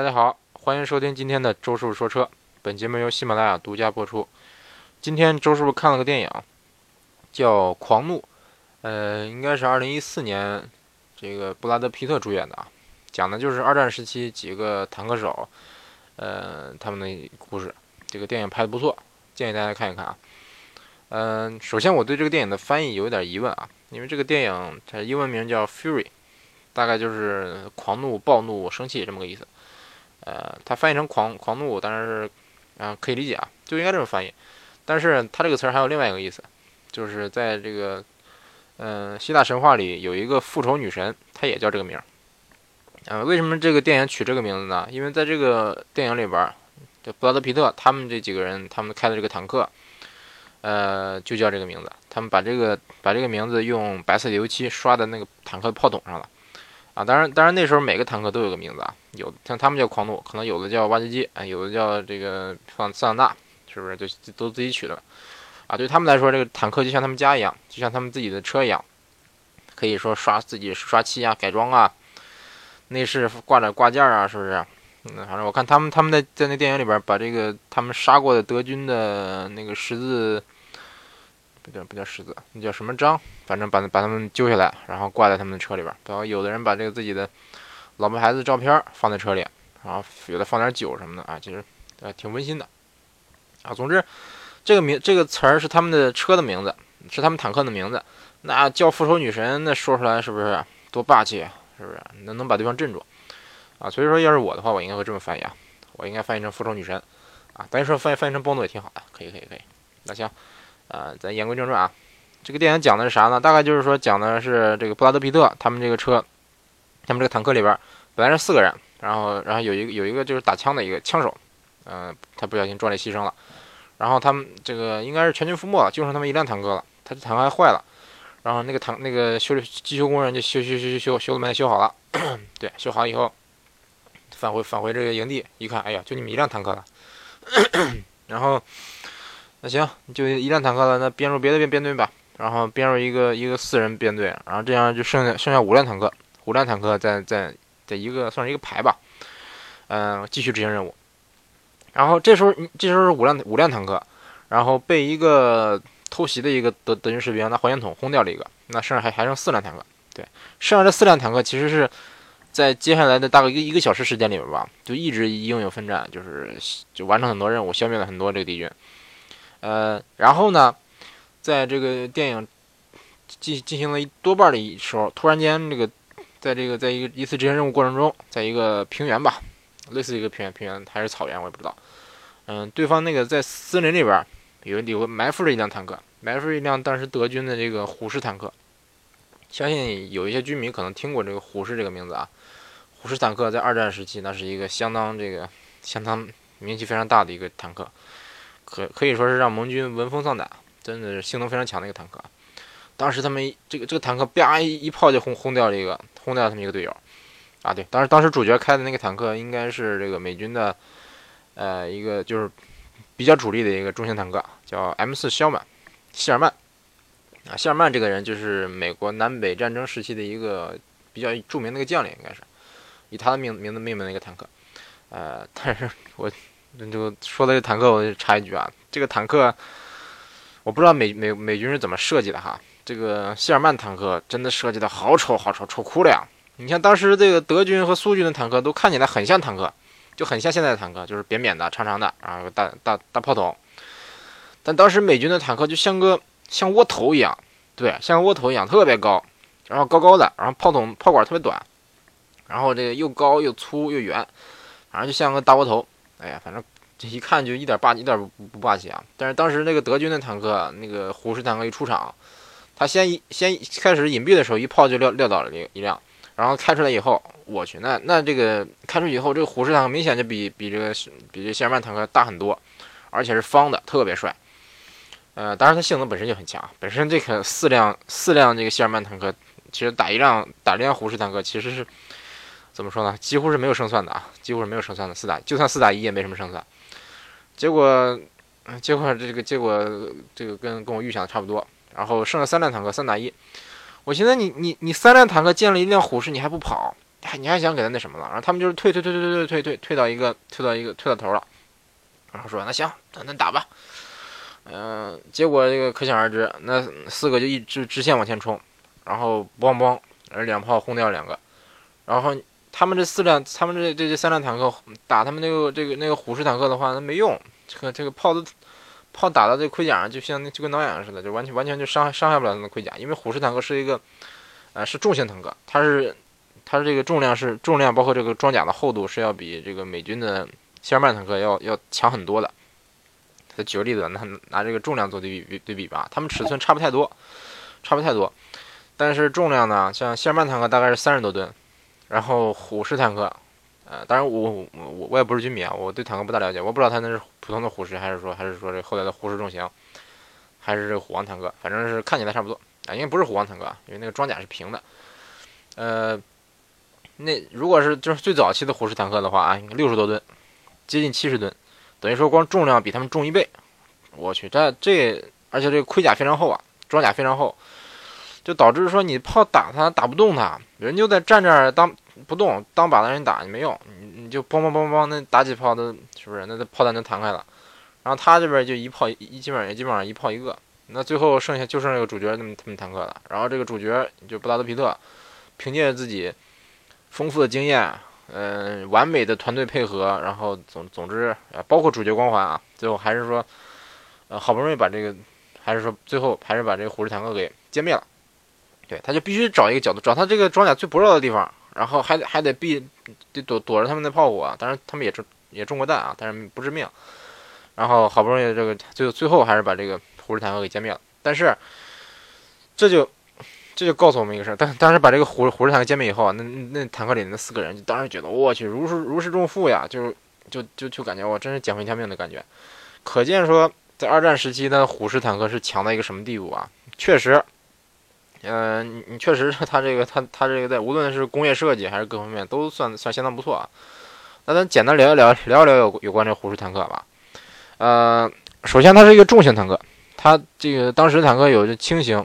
大家好，欢迎收听今天的周师傅说车。本节目由喜马拉雅独家播出。今天周师傅看了个电影，叫《狂怒》，呃，应该是二零一四年这个布拉德皮特主演的啊，讲的就是二战时期几个坦克手，呃，他们的故事。这个电影拍的不错，建议大家看一看啊。嗯，首先我对这个电影的翻译有一点疑问啊，因为这个电影它英文名叫《Fury》，大概就是狂怒、暴怒、生气这么个意思。呃，它翻译成狂狂怒，当然是，啊，可以理解啊，就应该这么翻译。但是它这个词儿还有另外一个意思，就是在这个，嗯，希腊神话里有一个复仇女神，她也叫这个名儿。呃，为什么这个电影取这个名字呢？因为在这个电影里边，这布拉德皮特他们这几个人，他们开的这个坦克，呃，就叫这个名字。他们把这个把这个名字用白色的油漆刷在那个坦克炮筒上了。啊，当然，当然那时候每个坦克都有个名字啊，有像他们叫狂怒，可能有的叫挖掘机，啊，有的叫这个放桑塔纳，是不是就都自己取的？啊，对他们来说，这个坦克就像他们家一样，就像他们自己的车一样，可以说刷自己刷漆啊、改装啊，内饰挂着挂件啊，是不是？嗯，反正我看他们他们在在那电影里边把这个他们杀过的德军的那个十字。不叫不叫十字，那叫什么章？反正把把他们揪下来，然后挂在他们的车里边。然后有的人把这个自己的老婆孩子照片放在车里，然后有的放点酒什么的啊，其实呃挺温馨的啊。总之，这个名这个词儿是他们的车的名字，是他们坦克的名字。那叫复仇女神，那说出来是不是多霸气？是不是能能把对方镇住啊？所以说，要是我的话，我应该会这么翻译啊，我应该翻译成复仇女神啊。但是说翻译翻译成暴怒也挺好的，可以可以可以。那行。啊，咱言归正传啊，这个电影讲的是啥呢？大概就是说讲的是这个布拉德皮特他们这个车，他们这个坦克里边本来是四个人，然后然后有一个有一个就是打枪的一个枪手，嗯，他不小心壮烈牺牲了，然后他们这个应该是全军覆没了，就剩他们一辆坦克了，他的坦克还坏了，然后那个坦那个修理机修工人就修修修修修修了半天修好了，对，修好以后返回返回这个营地一看，哎呀，就你们一辆坦克了，然后。那行，就一辆坦克了，那编入别的编编队吧，然后编入一个一个四人编队，然后这样就剩下剩下五辆坦克，五辆坦克在在在一个算是一个排吧，嗯，继续执行任务。然后这时候这时候五辆五辆坦克，然后被一个偷袭的一个德德军士兵拿火箭筒轰掉了一个，那剩下还还剩四辆坦克，对，剩下这四辆坦克其实是在接下来的大概一个一个小时时间里边吧，就一直英勇奋战，就是就完成很多任务，消灭了很多这个敌军。呃，然后呢，在这个电影进进行了一多半的时候，突然间，这个在这个在一个一次执行任务过程中，在一个平原吧，类似一个平原，平原还是草原，我也不知道。嗯，对方那个在森林里边有有埋伏着一辆坦克，埋伏着一辆当时德军的这个虎式坦克。相信有一些居民可能听过这个虎式这个名字啊。虎式坦克在二战时期，那是一个相当这个相当名气非常大的一个坦克。可可以说是让盟军闻风丧胆，真的是性能非常强的一个坦克。当时他们这个这个坦克啪一一炮就轰轰掉了一个，轰掉了他们一个队友。啊，对，当时当时主角开的那个坦克应该是这个美军的，呃，一个就是比较主力的一个中型坦克，叫 M 四肖曼，希尔曼。啊，希尔曼这个人就是美国南北战争时期的一个比较著名的一个将领，应该是以他的名名字命名的一个坦克。呃，但是我。那就说到这坦克，我就插一句啊，这个坦克，我不知道美美美军是怎么设计的哈。这个希尔曼坦克真的设计的好丑，好丑，丑哭了呀！你像当时这个德军和苏军的坦克都看起来很像坦克，就很像现在的坦克，就是扁扁的、长长的，然后大大大炮筒。但当时美军的坦克就像个像窝头一样，对，像窝头一样，特别高，然后高高的，然后炮筒炮管特别短，然后这个又高又粗又圆，反正就像个大窝头。哎呀，反正这一看就一点霸，一点不不霸气啊！但是当时那个德军的坦克，那个虎式坦克一出场，他先一先开始隐蔽的时候，一炮就撂撂倒了一一辆，然后开出来以后，我去，那那这个开出以后，这个虎式坦克明显就比比这个比这谢尔曼坦克大很多，而且是方的，特别帅。呃，当然它性能本身就很强，本身这个四辆四辆这个谢尔曼坦克，其实打一辆打一辆虎式坦克其实是。怎么说呢？几乎是没有胜算的啊，几乎是没有胜算的。四打就算四打一也没什么胜算。结果，结果这个结果这个跟跟我预想的差不多。然后剩下三辆坦克三打一。我寻思你你你三辆坦克见了一辆虎式你还不跑，你还想给他那什么了？然后他们就是退退退退退退退退退到一个退到一个退到头了，然后说那行，那那打吧。嗯，结果这个可想而知，那四个就一直直线往前冲，然后梆梆，而两炮轰掉两个，然后他们这四辆，他们这这这三辆坦克打他们那个这个那个虎式坦克的话，那没用，这个这个炮都炮打到这盔甲上，就像就跟挠痒痒似的，就完全完全就伤害伤害不了他们盔甲，因为虎式坦克是一个，呃，是重型坦克，它是它这个重量是重量，包括这个装甲的厚度是要比这个美军的谢尔曼坦克要要强很多的。再举个例子，拿拿这个重量做对比对比吧，它们尺寸差不太多，差不太多，但是重量呢，像谢尔曼坦克大概是三十多吨，然后虎式坦克，呃，当然我我我我也不是军迷啊，我对坦克不大了解，我不知道它那是普通的虎式，还是说还是说这后来的虎式重型，还是这个虎王坦克，反正是看起来差不多啊，应该不是虎王坦克，因为那个装甲是平的，呃，那如果是就是最早期的虎式坦克的话啊，六十多吨，接近七十吨。等于说，光重量比他们重一倍，我去，这这，而且这个盔甲非常厚啊，装甲非常厚，就导致说你炮打他打不动他，人就在站这儿当不动，当靶子人打你没用，你你就梆梆梆梆，那打几炮都是不是？那那炮弹就弹开了，然后他这边就一炮一基本上基本上一炮一个，那最后剩下就剩这个主角那么他们坦克了，然后这个主角就布拉德皮特，凭借自己丰富的经验。嗯，完美的团队配合，然后总总之，包括主角光环啊，最后还是说，呃，好不容易把这个，还是说最后还是把这个虎式坦克给歼灭了。对，他就必须找一个角度，找他这个装甲最薄弱的地方，然后还得还得避，得躲躲着他们的炮火。啊当然，他们也中也中过弹啊，但是不致命。然后好不容易这个最最后还是把这个虎式坦克给歼灭了。但是这就。这就告诉我们一个事儿，当当时把这个虎虎式坦克歼灭以后啊，那那坦克里那四个人就当时觉得我去如释如释重负呀，就就就就感觉我真是捡回一条命的感觉。可见说在二战时期的虎式坦克是强到一个什么地步啊？确实，嗯，你你确实它这个它它这个在无论是工业设计还是各方面都算算相当不错啊。那咱简单聊一聊聊一聊有有关这虎式坦克吧。呃，首先它是一个重型坦克，它这个当时坦克有轻型。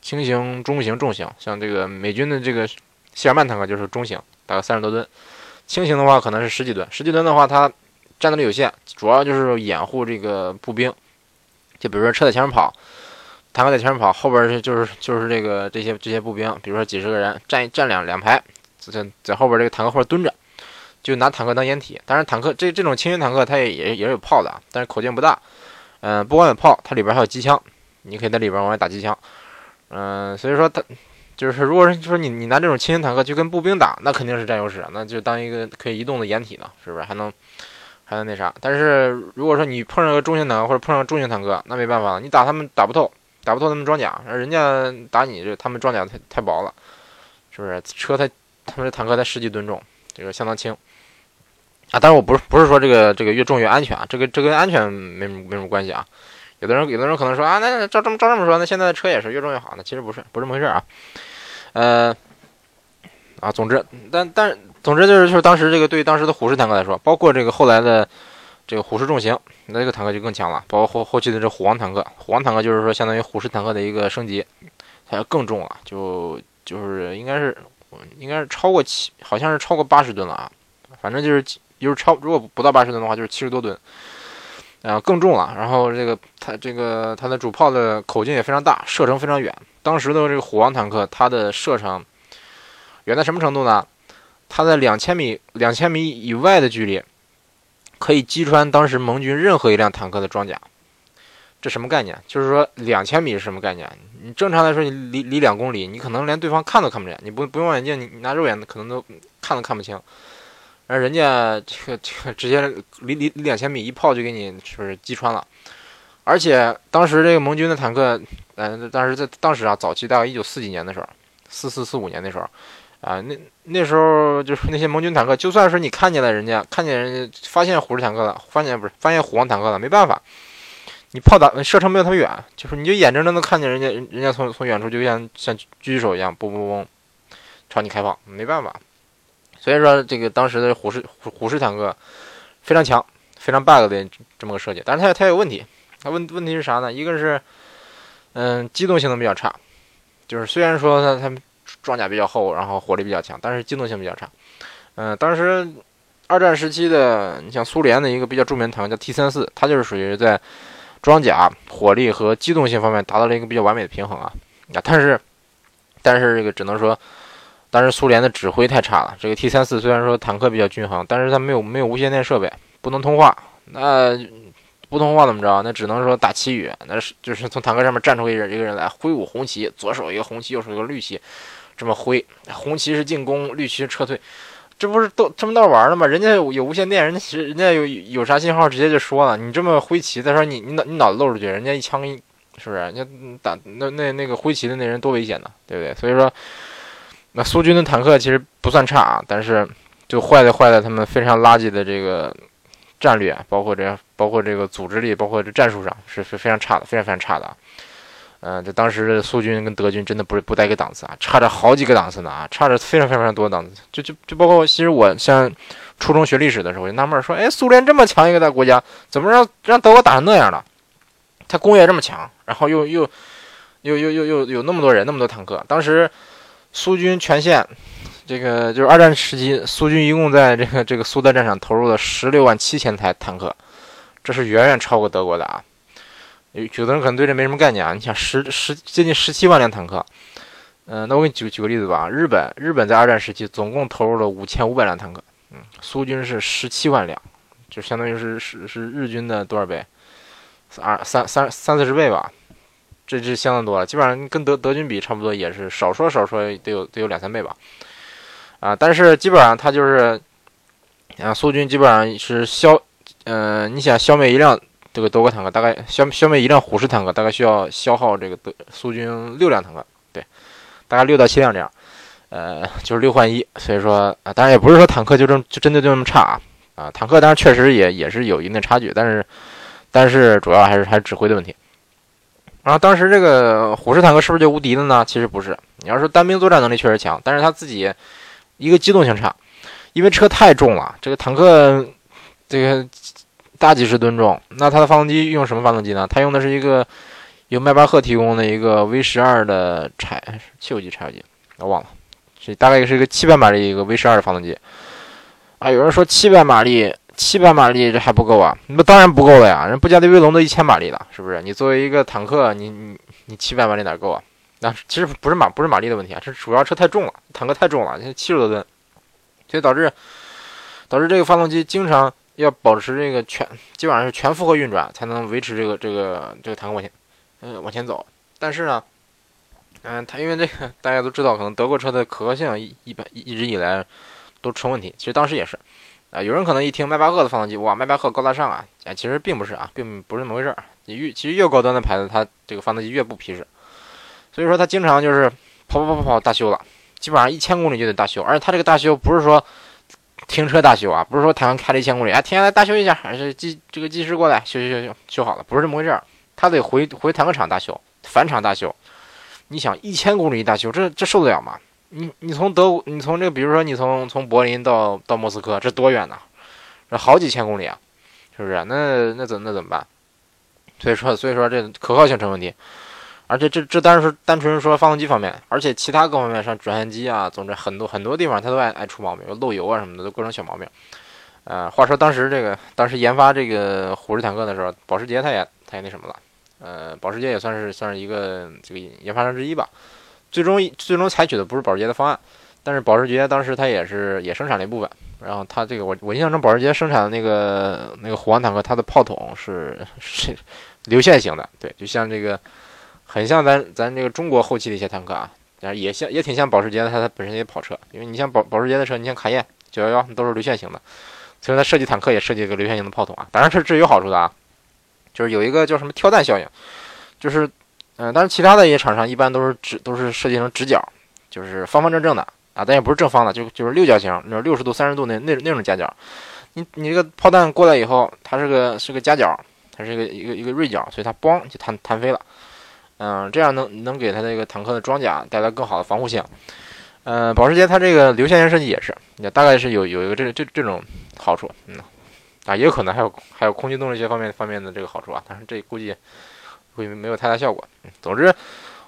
轻型、中型、重型，像这个美军的这个谢尔曼坦克就是中型，大概三十多吨；轻型的话可能是十几吨。十几吨的话，它战斗力有限，主要就是掩护这个步兵。就比如说车在前面跑，坦克在前面跑，后边是就是就是这个这些这些步兵，比如说几十个人站站两两排，在在后边这个坦克后边蹲着，就拿坦克当掩体。当然，坦克这这种轻型坦克它也也也是有炮的，但是口径不大。嗯，不光有炮，它里边还有机枪，你可以在里边往外打机枪。嗯，所以说它就是，如果是说你你拿这种轻型坦克去跟步兵打，那肯定是占优势，那就当一个可以移动的掩体呢，是不是？还能还能那啥？但是如果说你碰上个中型坦克或者碰上重型坦克，那没办法了，你打他们打不透，打不透他们装甲，人家打你这他们装甲太太薄了，是不是？车才他们这坦克才十几吨重，这个相当轻啊。当然我不是不是说这个这个越重越安全啊，这个这跟安全没没什么关系啊。有的人，有的人可能说啊，那照这么照这么说，那现在的车也是越重越好。那其实不是，不是这么回事啊。呃，啊，总之，但但总之就是，就是当时这个对当时的虎式坦克来说，包括这个后来的这个虎式重型，那这个坦克就更强了。包括后后期的这虎王坦克，虎王坦克就是说相当于虎式坦克的一个升级，它要更重了，就就是应该是应该是超过七，好像是超过八十吨了啊。反正就是就是超，如果不到八十吨的话，就是七十多吨。啊，更重了。然后这个它这个它的主炮的口径也非常大，射程非常远。当时的这个虎王坦克，它的射程远在什么程度呢？它在两千米两千米以外的距离，可以击穿当时盟军任何一辆坦克的装甲。这什么概念？就是说两千米是什么概念？你正常来说，你离离两公里，你可能连对方看都看不见。你不不用望远镜，你拿肉眼可能都看都看不清。而人家这个这个直接离离两千米一炮就给你是不是击穿了？而且当时这个盟军的坦克，嗯，当时在当时啊，早期大概一九四几年的时候，四四四五年那时候，啊，那那时候就是那些盟军坦克，就算是你看见了人家，看见人家发现虎式坦克了，发现不是发现虎王坦克了，没办法，你炮打射程没有他们远，就是你就眼睁睁的看见人家人家从从远处就像像狙击手一样，嘣嘣嘣，朝你开炮，没办法。所以说，这个当时的虎式虎虎式坦克非常强，非常 bug 的这么个设计，但是它它有问题。它问问题是啥呢？一个是，嗯，机动性能比较差，就是虽然说它它装甲比较厚，然后火力比较强，但是机动性比较差。嗯，当时二战时期的，你像苏联的一个比较著名的坦克叫 T 三四，它就是属于在装甲、火力和机动性方面达到了一个比较完美的平衡啊。啊，但是但是这个只能说，当时苏联的指挥太差了。这个 T 三四虽然说坦克比较均衡，但是它没有没有无线电设备，不能通话。那不通话怎么着？那只能说打旗语，那是就是从坦克上面站出一人一个人来，挥舞红旗，左手一个红旗，右手一个绿旗，这么挥。红旗是进攻，绿旗是撤退，这不是都这么道玩的吗？人家有无线电，人家实人家有有啥信号直接就说了。你这么挥旗，再说你你脑你脑子露出去，人家一枪给你，是不是？人家打那那那个挥旗的那人多危险呢，对不对？所以说，那苏军的坦克其实不算差啊，但是就坏在坏在他们非常垃圾的这个。战略包括这，包括这个组织力，包括这战术上是是非常差的，非常非常差的啊。嗯，这当时苏军跟德军真的不是不带个档次啊，差着好几个档次呢啊，差着非常非常非常多的档次。就就就包括其实我像初中学历史的时候，我就纳闷说，哎，苏联这么强一个大国家，怎么让让德国打成那样了？他工业这么强，然后又又又又又又有那么多人，那么多坦克，当时苏军全线。这个就是二战时期，苏军一共在这个这个苏德战场投入了十六万七千台坦克，这是远远超过德国的啊。有有的人可能对这没什么概念啊。你想十十接近十七万辆坦克，嗯，那我给你举举个例子吧。日本日本在二战时期总共投入了五千五百辆坦克，嗯，苏军是十七万辆，就相当于是是是日军的多少倍？二三三三四十倍吧，这这相当多了，基本上跟德德军比差不多，也是少说少说得有得有两三倍吧。啊，但是基本上他就是，啊，苏军基本上是消，嗯，你想消灭一辆这个德国坦克，大概消消灭一辆虎式坦克，大概需要消耗这个德苏军六辆坦克，对，大概六到七辆这样，呃，就是六换一，所以说啊，当然也不是说坦克就这就真的就那么差啊，啊，坦克当然确实也也是有一定的差距，但是但是主要还是还是指挥的问题。然后当时这个虎式坦克是不是就无敌了呢？其实不是，你要说单兵作战能力确实强，但是他自己。一个机动性差，因为车太重了。这个坦克，这个大几十吨重，那它的发动机用什么发动机呢？它用的是一个由迈巴赫提供的一个 V 十二的柴汽油机、柴油机，我忘了，这大概是一个七百马力一个 V 十二的发动机。啊，有人说七百马力，七百马力这还不够啊？那当然不够了呀，人布加迪威龙都一千马力了，是不是？你作为一个坦克，你你你七百马力哪够啊？那其实不是马不是马力的问题啊，这主要车太重了，坦克太重了，现在七十多吨，所以导致导致这个发动机经常要保持这个全基本上是全负荷运转，才能维持这个这个这个坦克往前嗯往前走。但是呢，嗯，它因为这个大家都知道，可能德国车的可靠性一一般一直以来都成问题。其实当时也是啊，有人可能一听迈巴赫的发动机，哇，迈巴赫高大上啊，哎，其实并不是啊，并不是那么回事儿。你越其实越高端的牌子，它这个发动机越不皮实。所以说他经常就是跑跑跑跑跑大修了，基本上一千公里就得大修，而且它这个大修不是说停车大修啊，不是说坦克开了一千公里，啊停下来大修一下，还是技这个技师过来修修修修修好了，不是这么回事儿，他得回回坦克厂大修，返厂大修。你想一千公里一大修，这这受得了吗？你你从德国，你从这个比如说你从从柏林到到莫斯科，这多远呢？这好几千公里啊，是不是？那那怎那怎么办？所以说所以说这可靠性成问题。而且这这当然是单纯说发动机方面，而且其他各方面，像转向机啊，总之很多很多地方它都爱爱出毛病，漏油啊什么的，都各种小毛病。呃，话说当时这个当时研发这个虎式坦克的时候，保时捷它也它也那什么了，呃，保时捷也算是算是一个这个研发商之一吧。最终最终采取的不是保时捷的方案，但是保时捷当时它也是也生产了一部分。然后它这个我我印象中保时捷生产的那个那个虎王坦克，它的炮筒是是流线型的，对，就像这个。很像咱咱这个中国后期的一些坦克啊，但是也像也挺像保时捷的，它它本身也跑车，因为你像保保时捷的车，你像卡宴、九幺幺都是流线型的，所以它设计坦克也设计一个流线型的炮筒啊。当然这这有好处的啊，就是有一个叫什么跳弹效应，就是嗯，但是其他的一些厂商一般都是直都是设计成直角，就是方方正正的啊，但也不是正方的，就就是六角形，那种六十度、三十度那那那种夹角。你你这个炮弹过来以后，它是个是个夹角，它是一个一个一个锐角，所以它嘣就弹弹飞了。嗯，这样能能给它这个坦克的装甲带来更好的防护性。嗯，保时捷它这个流线型设计也是，也大概是有有一个这这这种好处。嗯，啊，也有可能还有还有空气动力学方面方面的这个好处啊，但是这估计会没有太大效果。总之，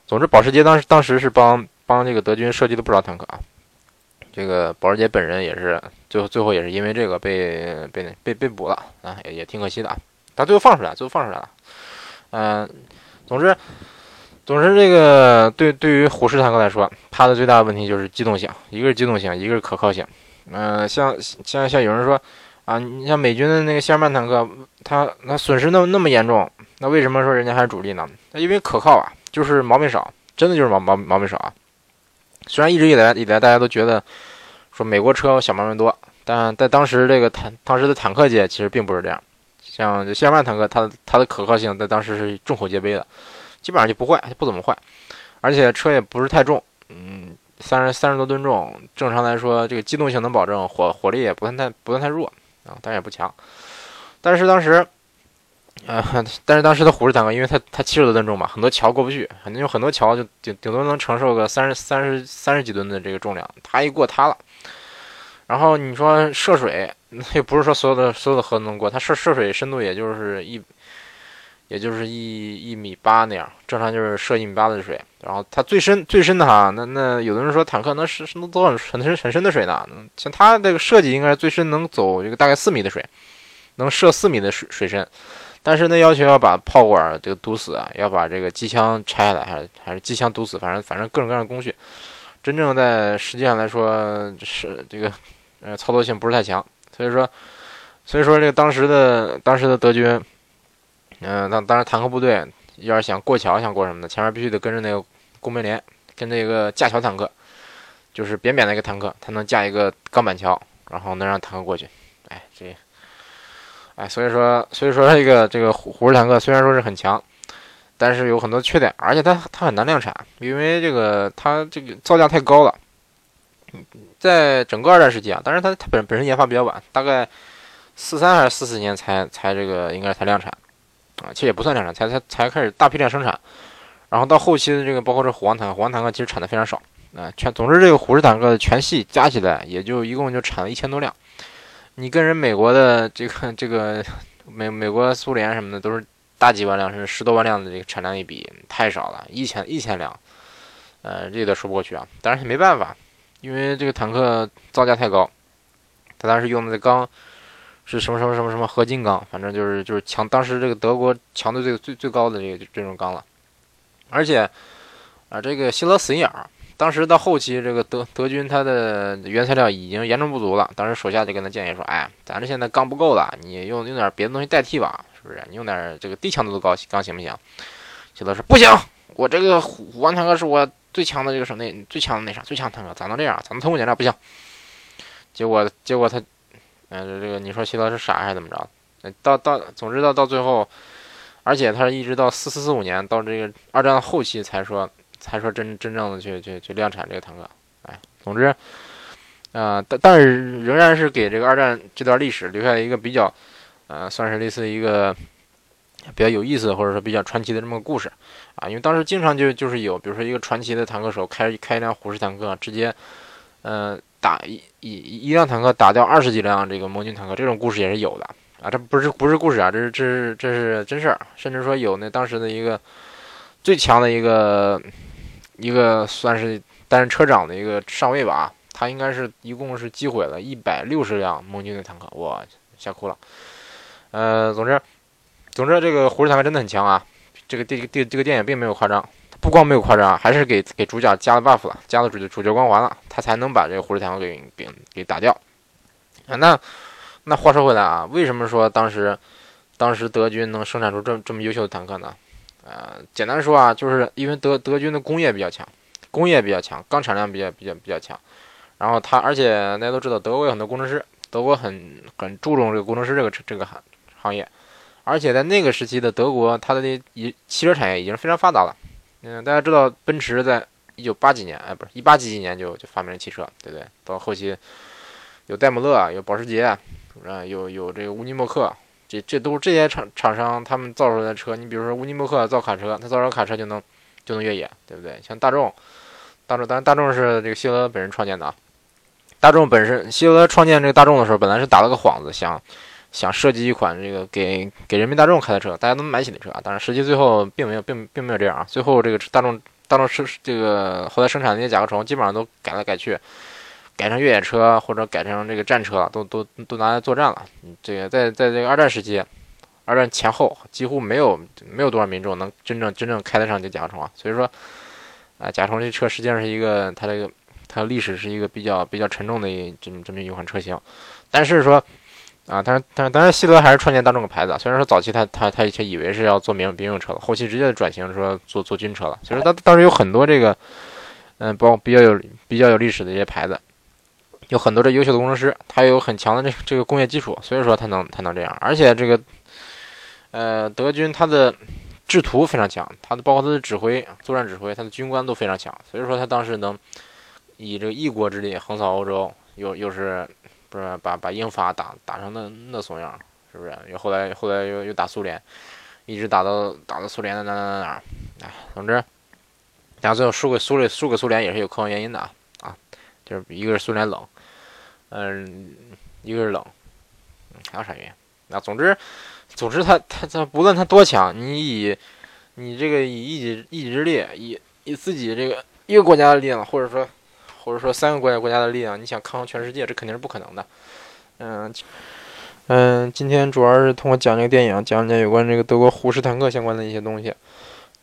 总之，保时捷当时当时是帮帮这个德军设计了不少坦克啊。这个保时捷本人也是最后最后也是因为这个被被被被捕了啊，也也挺可惜的啊。但最后放出来，最后放出来了。嗯，总之，总之这个对对于虎式坦克来说，它的最大的问题就是机动性，一个是机动性，一个是可靠性。嗯，像像像有人说啊，你像美军的那个谢尔曼坦克，它它损失那么那么严重，那为什么说人家还是主力呢？那因为可靠啊，就是毛病少，真的就是毛毛毛病少啊。虽然一直以来以来大家都觉得说美国车小毛病多，但在当时这个坦当时的坦克界其实并不是这样。像谢尔曼坦克，它它的可靠性在当时是众口皆碑的，基本上就不坏，不怎么坏，而且车也不是太重，嗯，三十三十多吨重，正常来说这个机动性能保证，火火力也不算太不算太弱啊，但是也不强。但是当时。呃，但是当时的虎式坦克，因为它它七十多吨重嘛，很多桥过不去，肯定有很多桥就顶顶多能承受个三十三十三十几吨的这个重量，它一过塌了。然后你说涉水，那也不是说所有的所有的河都能过，它涉涉水深度也就是一，也就是一一米八那样，正常就是涉一米八的水。然后它最深最深的哈，那那有的人说坦克能是能走很深很深的水呢，像它这个设计应该是最深能走这个大概四米的水，能射四米的水水深。但是那要求要把炮管这个堵死啊，要把这个机枪拆下来，还是还是机枪堵死，反正反正各种各样的工序，真正在实际上来说是这个呃操作性不是太强，所以说所以说这个当时的当时的德军，嗯，当当然坦克部队要是想过桥想过什么的，前面必须得跟着那个工兵连，跟这个架桥坦克，就是扁扁的一个坦克，它能架一个钢板桥，然后能让坦克过去，哎这。哎，所以说，所以说这个这个虎虎式坦克虽然说是很强，但是有很多缺点，而且它它很难量产，因为这个它这个造价太高了。在整个二战时期啊，当然它它本本身研发比较晚，大概四三还是四四年才才这个应该才量产啊，其实也不算量产，才才才开始大批量生产。然后到后期的这个包括这虎王坦克，虎王坦克其实产的非常少啊，全总之这个虎式坦克的全系加起来也就一共就产了一千多辆。你跟人美国的这个这个美美国苏联什么的都是大几万辆甚至十多万辆的这个产量一比太少了，一千一千辆，呃，这有点说不过去啊。但是没办法，因为这个坦克造价太高，他当时用的钢是什么什么什么什么合金钢，反正就是就是强，当时这个德国强度最最最高的这个这种钢了，而且啊，这个希勒死心眼儿。当时到后期，这个德德军他的原材料已经严重不足了。当时手下就跟他建议说：“哎，咱这现在钢不够了，你用用点别的东西代替吧，是不是？你用点这个低强度的钢钢行不行？”希特说：“不行，我这个虎虎王坦克是我最强的这个什么最强的那啥最强坦克，咋能这样？咋能通过检查？不行。”结果结果他，嗯，这个你说希特勒是傻还是怎么着？到到总之到到最后，而且他是一直到四四四五年到这个二战后期才说。才说真真正的去去去量产这个坦克，哎，总之，呃，但但是仍然是给这个二战这段历史留下一个比较，呃，算是类似一个比较有意思或者说比较传奇的这么个故事啊。因为当时经常就就是有，比如说一个传奇的坦克手开开一辆虎式坦克，直接，呃，打一一一辆坦克打掉二十几辆这个盟军坦克，这种故事也是有的啊。这不是不是故事啊，这是这是这是真事儿，甚至说有那当时的一个最强的一个。一个算是担任车长的一个上尉吧，他应该是一共是击毁了一百六十辆盟军的坦克，哇，吓哭了。呃，总之，总之这个虎式坦克真的很强啊。这个电电这个电影并没有夸张，不光没有夸张，还是给给主角加了 buff 了，加了主角主角光环了，他才能把这个虎式坦克给给给打掉。啊，那那话说回来啊，为什么说当时当时德军能生产出这么这么优秀的坦克呢？呃，简单说啊，就是因为德德军的工业比较强，工业比较强，钢产量比较比较比较强。然后他，而且大家都知道，德国有很多工程师，德国很很注重这个工程师这个这个行行业。而且在那个时期的德国，它的一汽车产业已经非常发达了。嗯，大家知道，奔驰在一九八几年，哎，不是一八几几年就就发明了汽车，对不对？到后期有戴姆勒，有保时捷，啊，有有这个乌尼莫克。这这都是这些厂厂商他们造出来的车，你比如说乌尼莫克造卡车，他造出卡车就能就能越野，对不对？像大众，大众当然大众是这个希特勒本人创建的啊。大众本身，希特勒创建这个大众的时候，本来是打了个幌子，想想设计一款这个给给人民大众开的车，大家都买起的车啊。但是实际最后并没有并并没有这样啊。最后这个大众大大众生这个后来生产那些甲壳虫，基本上都改来改去，改成越野车或者改成这个战车，都都都拿来作战了。这个在在这个二战时期，二战前后几乎没有没有多少民众能真正真正开得上这甲壳虫啊。所以说，啊，甲虫这车实际上是一个它这个它历史是一个比较比较沉重的一这么这么一款车型，但是说。啊，但是但是当然，希德还是创建大众个牌子。虽然说早期他他他以前以为是要做民用民用车了，后期直接转型说做做军车了。其实他当时有很多这个，嗯，包比较有比较有历史的一些牌子，有很多这优秀的工程师，他有很强的这这个工业基础，所以说他能他能这样。而且这个，呃，德军他的制图非常强，他的包括他的指挥、作战指挥，他的军官都非常强，所以说他当时能以这个一国之力横扫欧洲，又又是。是吧？把把英法打打成那那怂样，是不是？又后来后来又又打苏联，一直打到打到苏联的哪哪哪哪，哎，总之，然后最后输给苏联，输给苏联也是有客观原因的啊啊，就是一个是苏联冷，嗯，一个是冷，还有啥原因？那总之，总之他他他不论他多强，你以你这个以一己一己之力，以以自己这个一个国家的力量，或者说。或者说三个国家国家的力量，你想抗衡全世界，这肯定是不可能的。嗯嗯，今天主要是通过讲这个电影，讲讲有关这个德国虎式坦克相关的一些东西。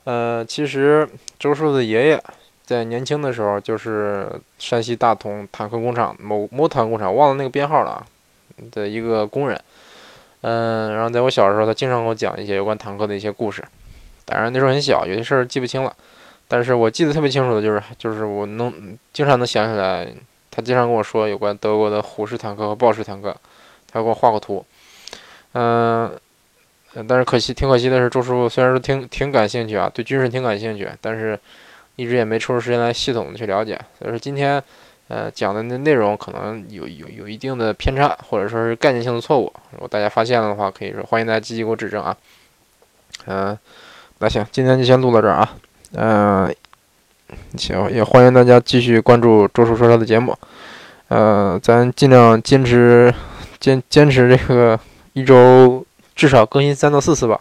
呃，其实周树的爷爷在年轻的时候就是山西大同坦克工厂某某坦克工厂，忘了那个编号了的一个工人。嗯，然后在我小时候，他经常给我讲一些有关坦克的一些故事。当然那时候很小，有些事儿记不清了。但是我记得特别清楚的就是，就是我能经常能想起来，他经常跟我说有关德国的虎式坦克和豹式坦克，他给我画过图。嗯，但是可惜，挺可惜的是，周师傅虽然说挺挺感兴趣啊，对军事挺感兴趣，但是一直也没抽出时间来系统的去了解。所以说今天，呃，讲的那内容可能有有有一定的偏差，或者说是概念性的错误。如果大家发现了的话，可以说欢迎大家积极给我指正啊。嗯，那行，今天就先录到这儿啊。嗯，行，也欢迎大家继续关注周叔说车的节目。呃，咱尽量坚持坚坚持这个一周至少更新三到四次吧。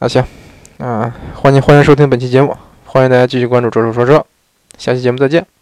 那行，啊，欢迎欢迎收听本期节目，欢迎大家继续关注周叔说车，下期节目再见。